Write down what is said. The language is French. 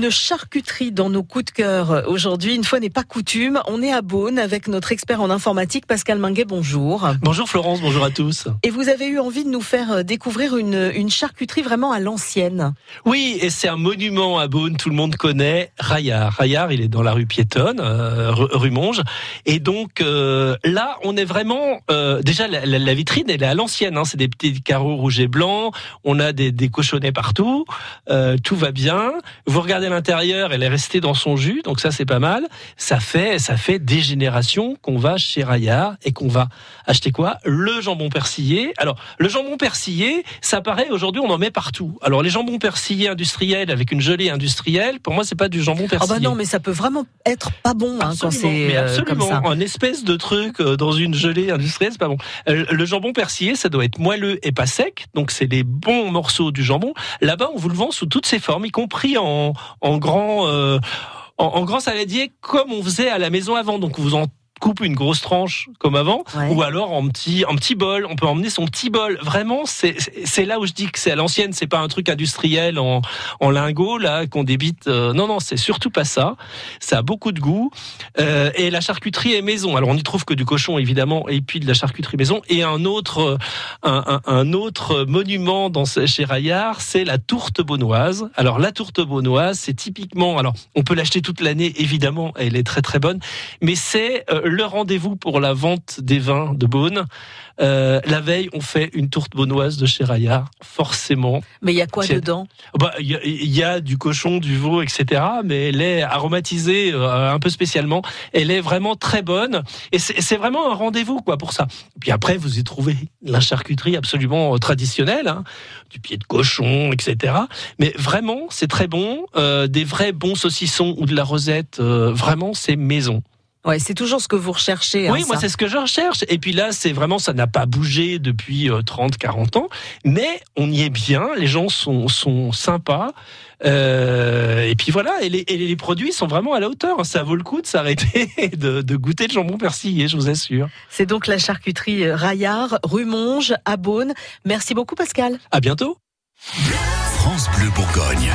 Une charcuterie dans nos coups de cœur. Aujourd'hui, une fois n'est pas coutume, on est à Beaune avec notre expert en informatique Pascal Minguet. Bonjour. Bonjour Florence, bonjour à tous. Et vous avez eu envie de nous faire euh, découvrir une, une charcuterie vraiment à l'ancienne. Oui, et c'est un monument à Beaune, tout le monde connaît, Raillard. Raillard, il est dans la rue piétonne, euh, rue Monge. Et donc euh, là, on est vraiment... Euh, déjà, la, la, vitrine, elle est à l'ancienne. Hein, c'est des petits carreaux rouges et blancs. On a des, des cochonnets partout. Tout va bien. Vous regardez l'intérieur, elle est restée dans son jus, donc ça c'est pas mal. Ça fait, ça fait des générations qu'on va chez Raya et qu'on va acheter quoi? Le jambon persillé. Alors le jambon persillé, ça paraît aujourd'hui on en met partout. Alors les jambons persillés industriels avec une gelée industrielle, pour moi c'est pas du jambon persillé. Ah bah non, mais ça peut vraiment être pas bon hein, quand c'est euh, comme ça. Un espèce de truc euh, dans une gelée industrielle, c'est pas bon. Euh, le jambon persillé, ça doit être moelleux et pas sec, donc c'est les bons morceaux du jambon. Là-bas, on vous le vend sous toutes ses formes, y compris en, en grand euh, en, grand saladier comme on faisait à la maison avant. Donc vous en coupe une grosse tranche comme avant, ouais. ou alors en petit, en petit bol. On peut emmener son petit bol. Vraiment, c'est, là où je dis que c'est à l'ancienne. C'est pas un truc industriel en, en lingot là qu'on débite. Euh, non, non, c'est surtout pas ça. Ça a beaucoup de goût. Euh, et la charcuterie est maison. Alors on y trouve que du cochon évidemment, et puis de la charcuterie maison. Et un autre, un, un, un autre monument dans chez Raillard, c'est la tourte beaunoise. Alors la tourte beaunoise, c'est typiquement. Alors on peut l'acheter toute l'année évidemment. Elle est très très bonne, mais c'est euh, le rendez-vous pour la vente des vins de Beaune. Euh, la veille, on fait une tourte beaunoise de chez Raillard, forcément. Mais il y a quoi dedans? Bah, Il y, y, a du cochon, du veau, etc. Mais elle est aromatisée euh, un peu spécialement. Elle est vraiment très bonne. Et c'est vraiment un rendez-vous quoi pour ça. Puis après, vous y trouvez la charcuterie absolument traditionnelle, hein, du pied de cochon, etc. Mais vraiment, c'est très bon. Euh, des vrais bons saucissons ou de la rosette, euh, vraiment, c'est maison. Ouais, c'est toujours ce que vous recherchez. Oui, hein, moi ça. c'est ce que je recherche. Et puis là, c'est vraiment, ça n'a pas bougé depuis 30, 40 ans, mais on y est bien. Les gens sont, sont sympas. Euh, et puis voilà, et les, et les, produits sont vraiment à la hauteur. Ça vaut le coup de s'arrêter de, de, goûter le jambon persillé, je vous assure. C'est donc la charcuterie Raillard, rue Monge, à Beaune. Merci beaucoup, Pascal. À bientôt. France Bleu Bourgogne.